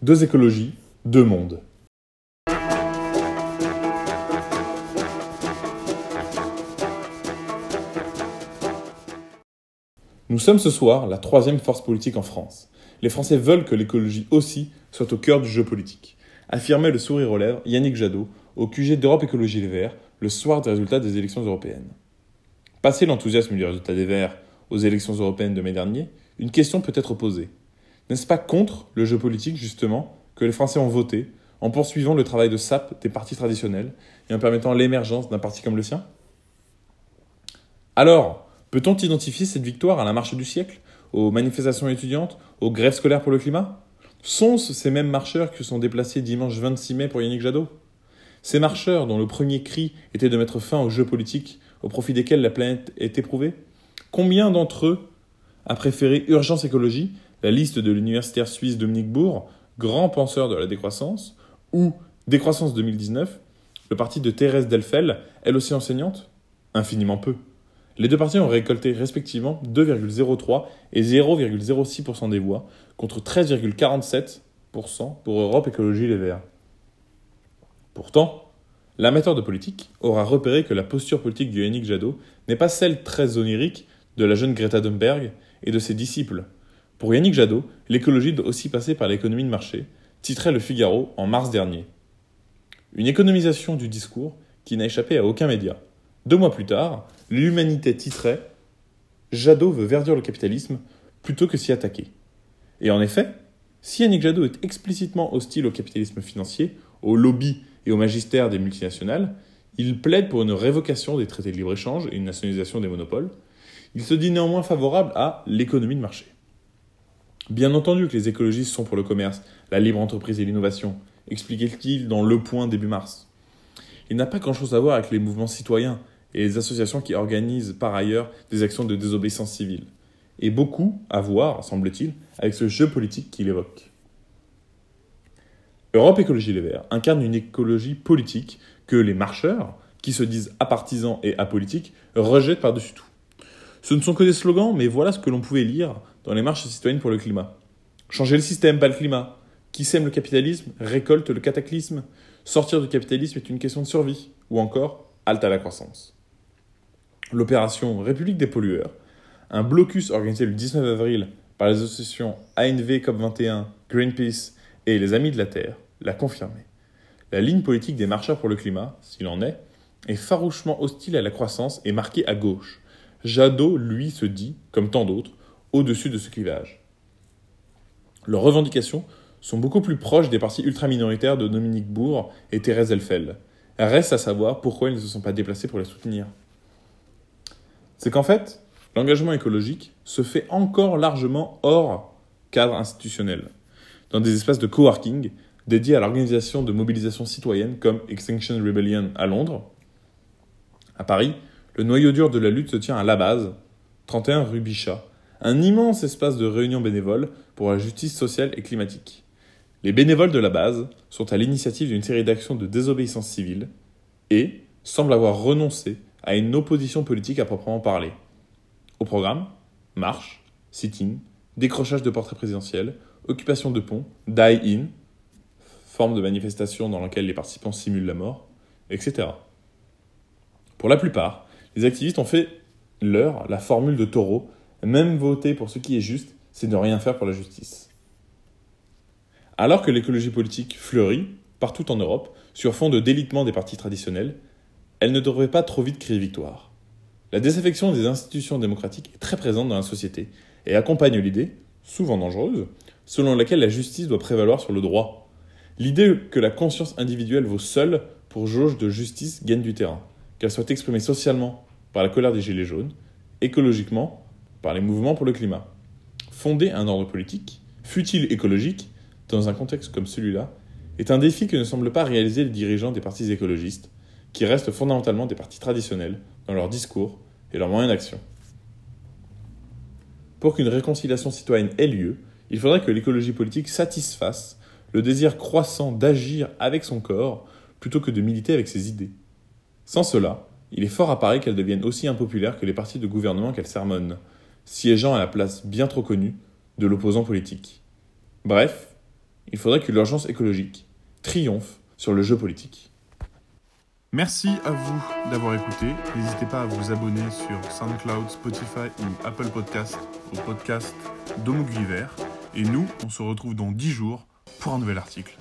Deux écologies, deux mondes. Nous sommes ce soir la troisième force politique en France. Les Français veulent que l'écologie aussi soit au cœur du jeu politique. Affirmait le sourire aux lèvres Yannick Jadot au QG d'Europe Écologie Les Verts le soir des résultats des élections européennes. Passé l'enthousiasme du résultat des Verts aux élections européennes de mai dernier, une question peut être posée. N'est-ce pas contre le jeu politique, justement, que les Français ont voté en poursuivant le travail de sape des partis traditionnels et en permettant l'émergence d'un parti comme le sien? Alors, peut-on identifier cette victoire à la marche du siècle, aux manifestations étudiantes, aux grèves scolaires pour le climat? Sont-ce ces mêmes marcheurs qui se sont déplacés dimanche 26 mai pour Yannick Jadot? Ces marcheurs dont le premier cri était de mettre fin au jeu politique au profit desquels la planète est éprouvée? Combien d'entre eux a préféré Urgence Écologie, la liste de l'universitaire suisse Dominique Bourg, grand penseur de la décroissance, ou Décroissance 2019, le parti de Thérèse Delfel, elle aussi enseignante? Infiniment peu. Les deux partis ont récolté respectivement 2,03 et 0,06% des voix, contre 13,47% pour Europe Écologie Les Verts. Pourtant, l'amateur de politique aura repéré que la posture politique du Yannick Jadot n'est pas celle très onirique de la jeune Greta Thunberg et de ses disciples. Pour Yannick Jadot, l'écologie doit aussi passer par l'économie de marché, titrait le Figaro en mars dernier. Une économisation du discours qui n'a échappé à aucun média. Deux mois plus tard, l'humanité titrait Jadot veut verdir le capitalisme plutôt que s'y attaquer. Et en effet, si Yannick Jadot est explicitement hostile au capitalisme financier, au lobby et au magistère des multinationales, il plaide pour une révocation des traités de libre-échange et une nationalisation des monopoles, il se dit néanmoins favorable à l'économie de marché. Bien entendu que les écologistes sont pour le commerce, la libre entreprise et l'innovation, expliquait-il dans Le Point début mars. Il n'a pas grand-chose à voir avec les mouvements citoyens et les associations qui organisent par ailleurs des actions de désobéissance civile, et beaucoup à voir, semble-t-il, avec ce jeu politique qu'il évoque. Europe Écologie Les Verts incarne une écologie politique que les marcheurs, qui se disent apartisans et apolitiques, rejettent par-dessus tout. Ce ne sont que des slogans, mais voilà ce que l'on pouvait lire dans les marches citoyennes pour le climat. Changer le système, pas le climat. Qui sème le capitalisme récolte le cataclysme. Sortir du capitalisme est une question de survie. Ou encore, halte à la croissance. L'opération République des pollueurs, un blocus organisé le 19 avril par les associations ANV COP21, Greenpeace et les Amis de la Terre, l'a confirmé. La ligne politique des marcheurs pour le climat, s'il en est, est farouchement hostile à la croissance et marquée à gauche, Jadot, lui, se dit, comme tant d'autres, au-dessus de ce clivage. Leurs revendications sont beaucoup plus proches des partis ultra-minoritaires de Dominique Bourg et Thérèse Elfel. Reste à savoir pourquoi ils ne se sont pas déplacés pour les soutenir. C'est qu'en fait, l'engagement écologique se fait encore largement hors cadre institutionnel, dans des espaces de coworking dédiés à l'organisation de mobilisations citoyennes comme Extinction Rebellion à Londres. À Paris, le noyau dur de la lutte se tient à la base, 31 rue Bichat, un immense espace de réunion bénévole pour la justice sociale et climatique. Les bénévoles de la base sont à l'initiative d'une série d'actions de désobéissance civile et semblent avoir renoncé à une opposition politique à proprement parler. Au programme, marche, sit-in, décrochage de portraits présidentiels, occupation de ponts, die-in, forme de manifestation dans laquelle les participants simulent la mort, etc. Pour la plupart, les activistes ont fait leur la formule de taureau, même voter pour ce qui est juste, c'est ne rien faire pour la justice. Alors que l'écologie politique fleurit, partout en Europe, sur fond de délitement des partis traditionnels, elle ne devrait pas trop vite crier victoire. La désaffection des institutions démocratiques est très présente dans la société et accompagne l'idée, souvent dangereuse, selon laquelle la justice doit prévaloir sur le droit. L'idée que la conscience individuelle vaut seule pour jauge de justice gagne du terrain, qu'elle soit exprimée socialement par la colère des Gilets jaunes, écologiquement par les mouvements pour le climat. Fonder un ordre politique, fut-il écologique, dans un contexte comme celui-là, est un défi que ne semblent pas réaliser les dirigeants des partis écologistes, qui restent fondamentalement des partis traditionnels dans leur discours et leurs moyens d'action. Pour qu'une réconciliation citoyenne ait lieu, il faudrait que l'écologie politique satisfasse le désir croissant d'agir avec son corps plutôt que de militer avec ses idées. Sans cela, il est fort à parier qu'elle devienne aussi impopulaire que les partis de gouvernement qu'elle sermonne, siégeant à la place bien trop connue de l'opposant politique. Bref, Il faudrait que l'urgence écologique triomphe sur le jeu politique. Merci à vous d'avoir écouté. N'hésitez pas à vous abonner sur SoundCloud, Spotify ou Apple Podcast au podcast d'Homo Et nous, on se retrouve dans 10 jours pour un nouvel article.